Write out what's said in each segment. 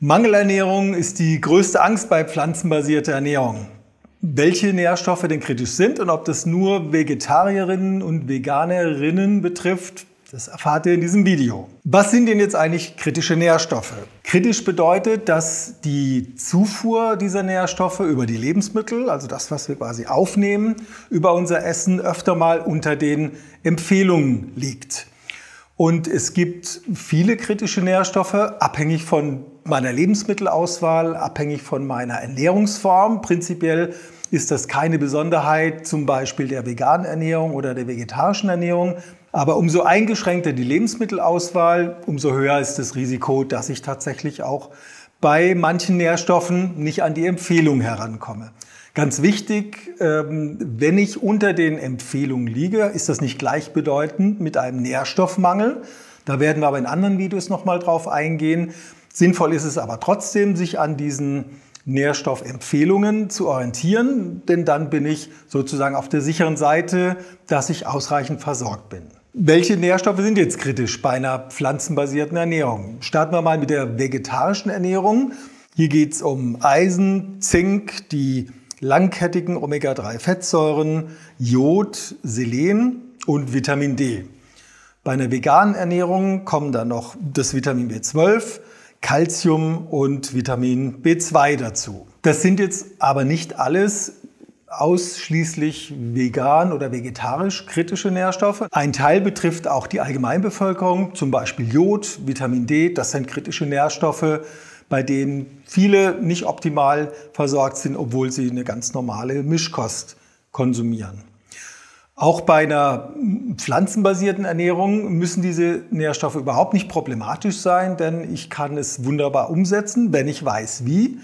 Mangelernährung ist die größte Angst bei pflanzenbasierter Ernährung. Welche Nährstoffe denn kritisch sind und ob das nur Vegetarierinnen und Veganerinnen betrifft, das erfahrt ihr in diesem Video. Was sind denn jetzt eigentlich kritische Nährstoffe? Kritisch bedeutet, dass die Zufuhr dieser Nährstoffe über die Lebensmittel, also das, was wir quasi aufnehmen, über unser Essen öfter mal unter den Empfehlungen liegt. Und es gibt viele kritische Nährstoffe, abhängig von meiner Lebensmittelauswahl, abhängig von meiner Ernährungsform. Prinzipiell ist das keine Besonderheit zum Beispiel der veganen Ernährung oder der vegetarischen Ernährung. Aber umso eingeschränkter die Lebensmittelauswahl, umso höher ist das Risiko, dass ich tatsächlich auch bei manchen Nährstoffen nicht an die Empfehlung herankomme. Ganz wichtig, ähm, wenn ich unter den Empfehlungen liege, ist das nicht gleichbedeutend mit einem Nährstoffmangel. Da werden wir aber in anderen Videos nochmal drauf eingehen. Sinnvoll ist es aber trotzdem, sich an diesen Nährstoffempfehlungen zu orientieren, denn dann bin ich sozusagen auf der sicheren Seite, dass ich ausreichend versorgt bin. Welche Nährstoffe sind jetzt kritisch bei einer pflanzenbasierten Ernährung? Starten wir mal mit der vegetarischen Ernährung. Hier geht es um Eisen, Zink, die langkettigen Omega-3-Fettsäuren, Jod, Selen und Vitamin D. Bei einer veganen Ernährung kommen dann noch das Vitamin B12, Calcium und Vitamin B2 dazu. Das sind jetzt aber nicht alles ausschließlich vegan oder vegetarisch kritische Nährstoffe. Ein Teil betrifft auch die Allgemeinbevölkerung, zum Beispiel Jod, Vitamin D, das sind kritische Nährstoffe, bei denen viele nicht optimal versorgt sind, obwohl sie eine ganz normale Mischkost konsumieren. Auch bei einer pflanzenbasierten Ernährung müssen diese Nährstoffe überhaupt nicht problematisch sein, denn ich kann es wunderbar umsetzen, wenn ich weiß wie,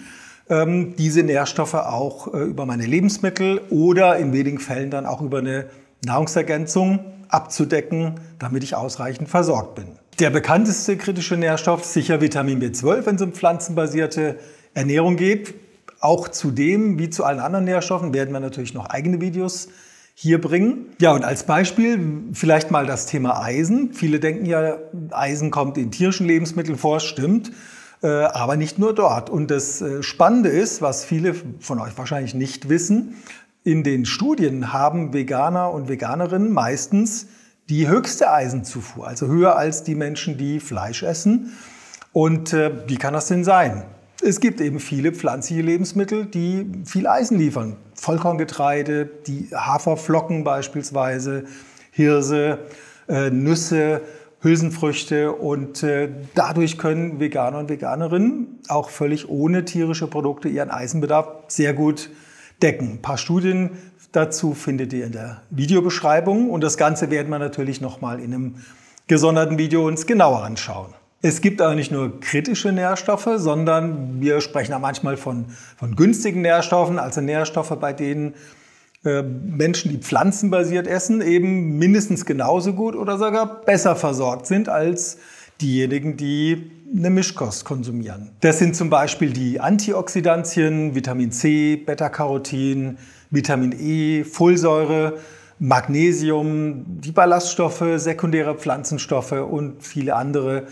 ähm, diese Nährstoffe auch äh, über meine Lebensmittel oder in wenigen Fällen dann auch über eine Nahrungsergänzung abzudecken, damit ich ausreichend versorgt bin. Der bekannteste kritische Nährstoff sicher Vitamin B12, wenn es um pflanzenbasierte Ernährung geht. Auch zu dem, wie zu allen anderen Nährstoffen, werden wir natürlich noch eigene Videos hier bringen. Ja, und als Beispiel vielleicht mal das Thema Eisen. Viele denken ja, Eisen kommt in tierischen Lebensmitteln vor, stimmt, äh, aber nicht nur dort. Und das äh, Spannende ist, was viele von euch wahrscheinlich nicht wissen, in den Studien haben Veganer und Veganerinnen meistens die höchste Eisenzufuhr, also höher als die Menschen, die Fleisch essen. Und äh, wie kann das denn sein? Es gibt eben viele pflanzliche Lebensmittel, die viel Eisen liefern. Vollkorngetreide, die Haferflocken beispielsweise, Hirse, äh, Nüsse, Hülsenfrüchte und äh, dadurch können Veganer und Veganerinnen auch völlig ohne tierische Produkte ihren Eisenbedarf sehr gut decken. Ein paar Studien dazu findet ihr in der Videobeschreibung und das Ganze werden wir natürlich nochmal in einem gesonderten Video uns genauer anschauen. Es gibt aber nicht nur kritische Nährstoffe, sondern wir sprechen auch manchmal von, von günstigen Nährstoffen, also Nährstoffe, bei denen äh, Menschen, die pflanzenbasiert essen, eben mindestens genauso gut oder sogar besser versorgt sind als diejenigen, die eine Mischkost konsumieren. Das sind zum Beispiel die Antioxidantien, Vitamin C, Beta-Carotin, Vitamin E, Folsäure, Magnesium, die Ballaststoffe, sekundäre Pflanzenstoffe und viele andere,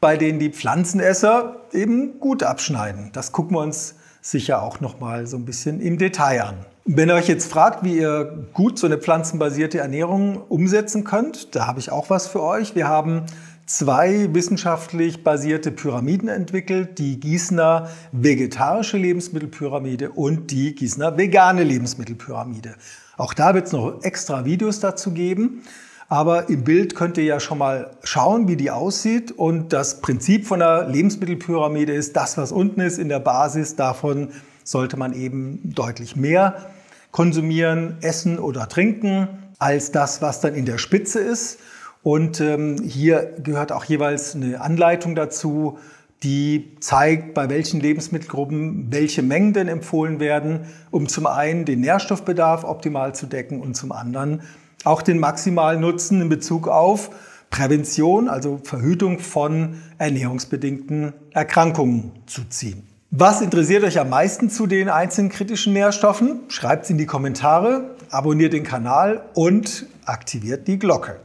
bei denen die Pflanzenesser eben gut abschneiden. Das gucken wir uns sicher auch noch mal so ein bisschen im Detail an. Wenn ihr euch jetzt fragt, wie ihr gut so eine pflanzenbasierte Ernährung umsetzen könnt, da habe ich auch was für euch. Wir haben zwei wissenschaftlich basierte Pyramiden entwickelt, die Gießener vegetarische Lebensmittelpyramide und die Gießener vegane Lebensmittelpyramide. Auch da wird es noch extra Videos dazu geben. Aber im Bild könnt ihr ja schon mal schauen, wie die aussieht. Und das Prinzip von der Lebensmittelpyramide ist, das, was unten ist in der Basis, davon sollte man eben deutlich mehr konsumieren, essen oder trinken, als das, was dann in der Spitze ist. Und ähm, hier gehört auch jeweils eine Anleitung dazu, die zeigt, bei welchen Lebensmittelgruppen welche Mengen denn empfohlen werden, um zum einen den Nährstoffbedarf optimal zu decken und zum anderen auch den maximalen Nutzen in Bezug auf Prävention, also Verhütung von ernährungsbedingten Erkrankungen zu ziehen. Was interessiert euch am meisten zu den einzelnen kritischen Nährstoffen? Schreibt es in die Kommentare, abonniert den Kanal und aktiviert die Glocke.